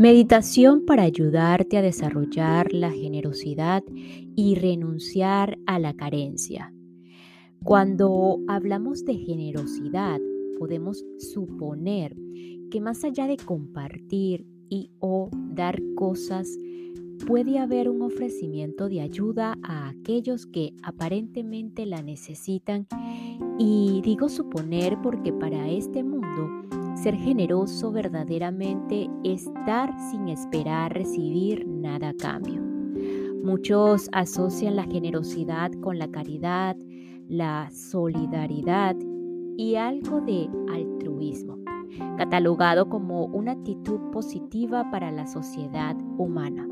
Meditación para ayudarte a desarrollar la generosidad y renunciar a la carencia. Cuando hablamos de generosidad, podemos suponer que más allá de compartir y o dar cosas, puede haber un ofrecimiento de ayuda a aquellos que aparentemente la necesitan. Y digo suponer porque para este mundo ser generoso verdaderamente es dar sin esperar recibir nada a cambio. Muchos asocian la generosidad con la caridad, la solidaridad y algo de altruismo, catalogado como una actitud positiva para la sociedad humana.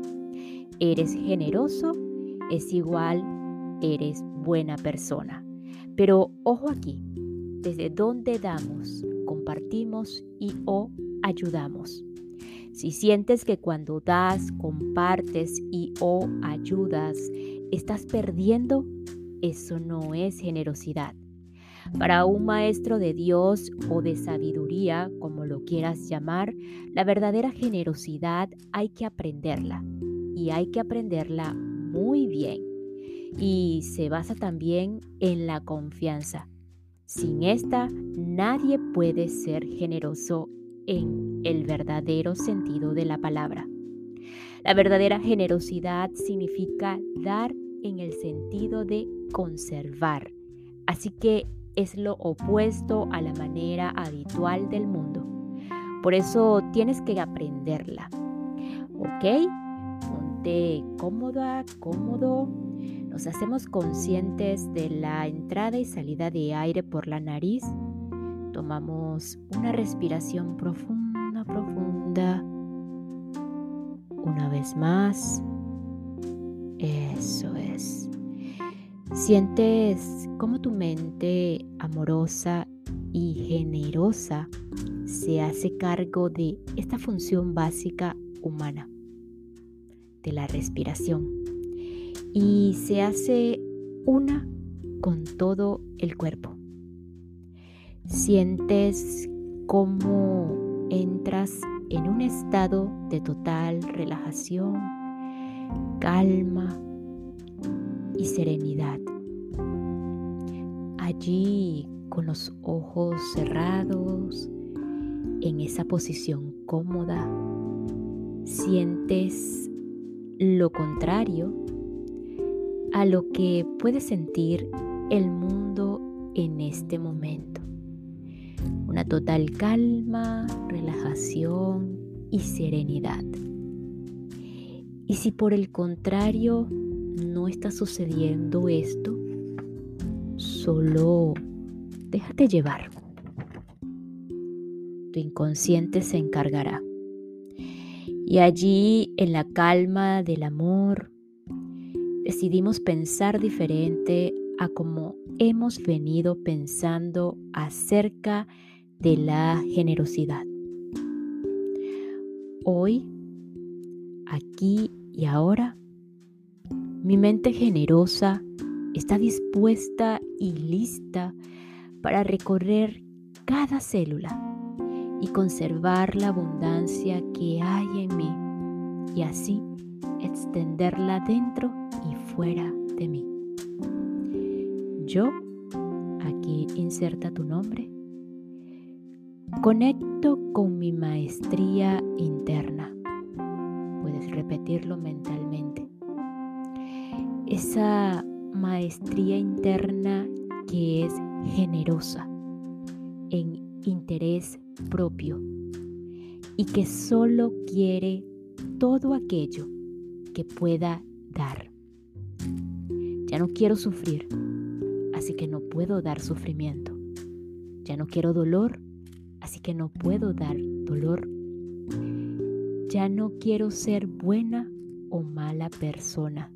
Eres generoso, es igual, eres buena persona. Pero ojo aquí, ¿desde dónde damos? Compartimos y o ayudamos. Si sientes que cuando das, compartes y o ayudas, estás perdiendo, eso no es generosidad. Para un maestro de Dios o de sabiduría, como lo quieras llamar, la verdadera generosidad hay que aprenderla y hay que aprenderla muy bien. Y se basa también en la confianza. Sin esta, nadie puede ser generoso en el verdadero sentido de la palabra. La verdadera generosidad significa dar en el sentido de conservar. Así que es lo opuesto a la manera habitual del mundo. Por eso tienes que aprenderla. ¿Ok? Ponte cómoda, cómodo nos hacemos conscientes de la entrada y salida de aire por la nariz. Tomamos una respiración profunda, profunda. Una vez más. Eso es. Sientes cómo tu mente amorosa y generosa se hace cargo de esta función básica humana, de la respiración y se hace una con todo el cuerpo. Sientes cómo entras en un estado de total relajación, calma y serenidad. Allí con los ojos cerrados, en esa posición cómoda, sientes lo contrario a lo que puede sentir el mundo en este momento. Una total calma, relajación y serenidad. Y si por el contrario no está sucediendo esto, solo déjate llevar. Tu inconsciente se encargará. Y allí, en la calma del amor, decidimos pensar diferente a como hemos venido pensando acerca de la generosidad. Hoy, aquí y ahora, Mi mente generosa está dispuesta y lista para recorrer cada célula y conservar la abundancia que hay en mí y así extenderla dentro y fuera de mí. Yo, aquí inserta tu nombre, conecto con mi maestría interna. Puedes repetirlo mentalmente. Esa maestría interna que es generosa en interés propio y que solo quiere todo aquello que pueda dar. No quiero sufrir, así que no puedo dar sufrimiento. Ya no quiero dolor, así que no puedo dar dolor. Ya no quiero ser buena o mala persona.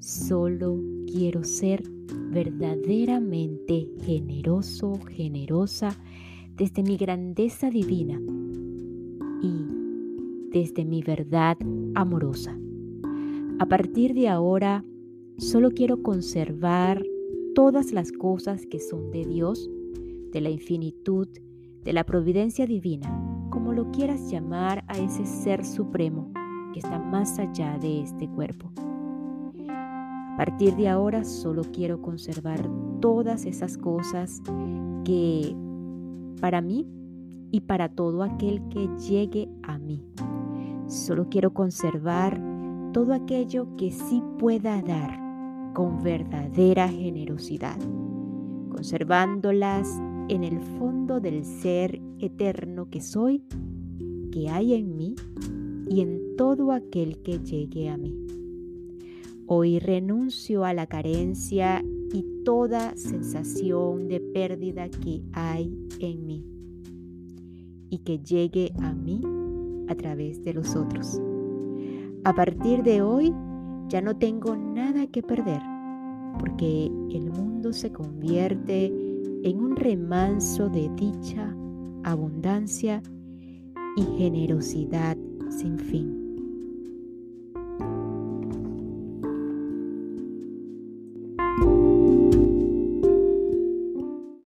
Solo quiero ser verdaderamente generoso, generosa desde mi grandeza divina y desde mi verdad amorosa. A partir de ahora, solo quiero conservar todas las cosas que son de Dios, de la infinitud, de la providencia divina, como lo quieras llamar a ese ser supremo que está más allá de este cuerpo. A partir de ahora solo quiero conservar todas esas cosas que para mí y para todo aquel que llegue a mí. Solo quiero conservar todo aquello que sí pueda dar con verdadera generosidad, conservándolas en el fondo del ser eterno que soy, que hay en mí y en todo aquel que llegue a mí. Hoy renuncio a la carencia y toda sensación de pérdida que hay en mí y que llegue a mí a través de los otros. A partir de hoy ya no tengo nada que perder porque el mundo se convierte en un remanso de dicha, abundancia y generosidad sin fin.